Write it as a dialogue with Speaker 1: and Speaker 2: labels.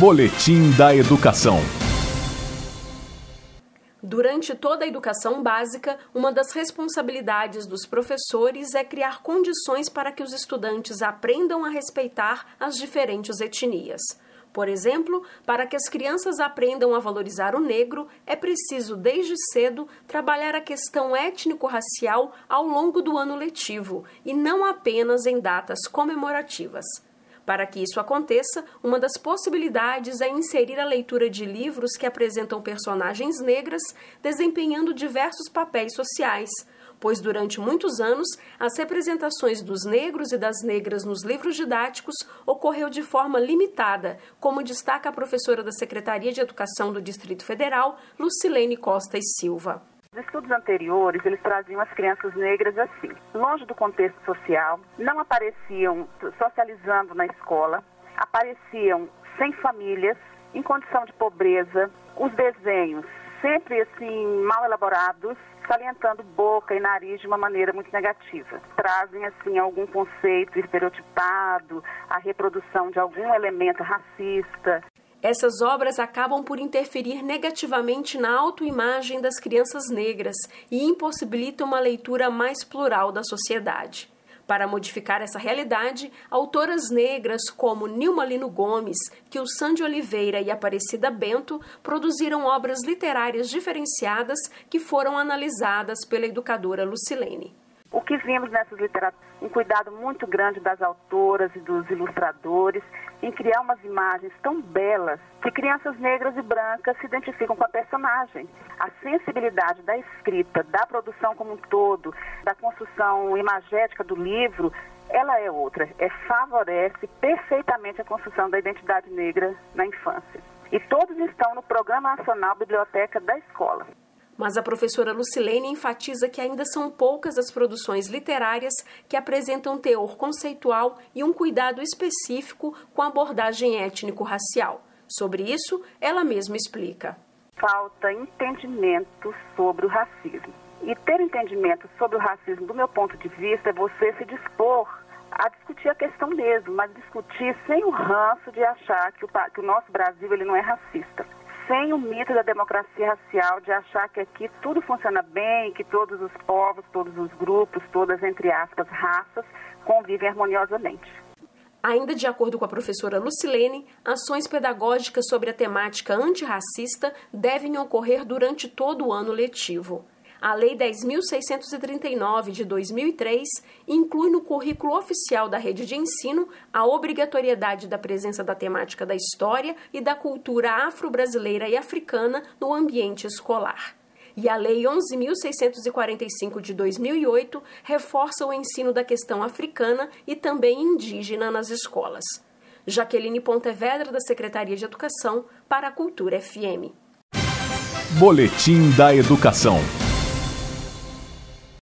Speaker 1: Boletim da Educação.
Speaker 2: Durante toda a educação básica, uma das responsabilidades dos professores é criar condições para que os estudantes aprendam a respeitar as diferentes etnias. Por exemplo, para que as crianças aprendam a valorizar o negro, é preciso, desde cedo, trabalhar a questão étnico-racial ao longo do ano letivo e não apenas em datas comemorativas. Para que isso aconteça, uma das possibilidades é inserir a leitura de livros que apresentam personagens negras desempenhando diversos papéis sociais, pois durante muitos anos as representações dos negros e das negras nos livros didáticos ocorreu de forma limitada, como destaca a professora da Secretaria de Educação do Distrito Federal, Lucilene Costa e Silva.
Speaker 3: Os estudos anteriores, eles traziam as crianças negras assim, longe do contexto social, não apareciam socializando na escola, apareciam sem famílias, em condição de pobreza, os desenhos sempre assim mal elaborados, salientando boca e nariz de uma maneira muito negativa. Trazem assim algum conceito estereotipado, a reprodução de algum elemento racista.
Speaker 2: Essas obras acabam por interferir negativamente na autoimagem das crianças negras e impossibilitam uma leitura mais plural da sociedade. Para modificar essa realidade, autoras negras como Nilma Lino Gomes, Kilsande Oliveira e Aparecida Bento produziram obras literárias diferenciadas que foram analisadas pela educadora Lucilene.
Speaker 3: Que vimos nessas literaturas, um cuidado muito grande das autoras e dos ilustradores em criar umas imagens tão belas que crianças negras e brancas se identificam com a personagem. A sensibilidade da escrita, da produção como um todo, da construção imagética do livro, ela é outra. É favorece perfeitamente a construção da identidade negra na infância. E todos estão no Programa Nacional Biblioteca da Escola.
Speaker 2: Mas a professora Lucilene enfatiza que ainda são poucas as produções literárias que apresentam teor conceitual e um cuidado específico com a abordagem étnico-racial. Sobre isso, ela mesma explica.
Speaker 3: Falta entendimento sobre o racismo. E ter entendimento sobre o racismo, do meu ponto de vista, é você se dispor a discutir a questão mesmo, mas discutir sem o ranço de achar que o, que o nosso Brasil ele não é racista sem o mito da democracia racial, de achar que aqui tudo funciona bem, que todos os povos, todos os grupos, todas, entre aspas, raças, convivem harmoniosamente.
Speaker 2: Ainda de acordo com a professora Lucilene, ações pedagógicas sobre a temática antirracista devem ocorrer durante todo o ano letivo. A Lei 10.639 de 2003 inclui no currículo oficial da rede de ensino a obrigatoriedade da presença da temática da história e da cultura afro-brasileira e africana no ambiente escolar. E a Lei 11.645 de 2008 reforça o ensino da questão africana e também indígena nas escolas. Jaqueline Pontevedra, da Secretaria de Educação, para a Cultura FM.
Speaker 1: Boletim da Educação.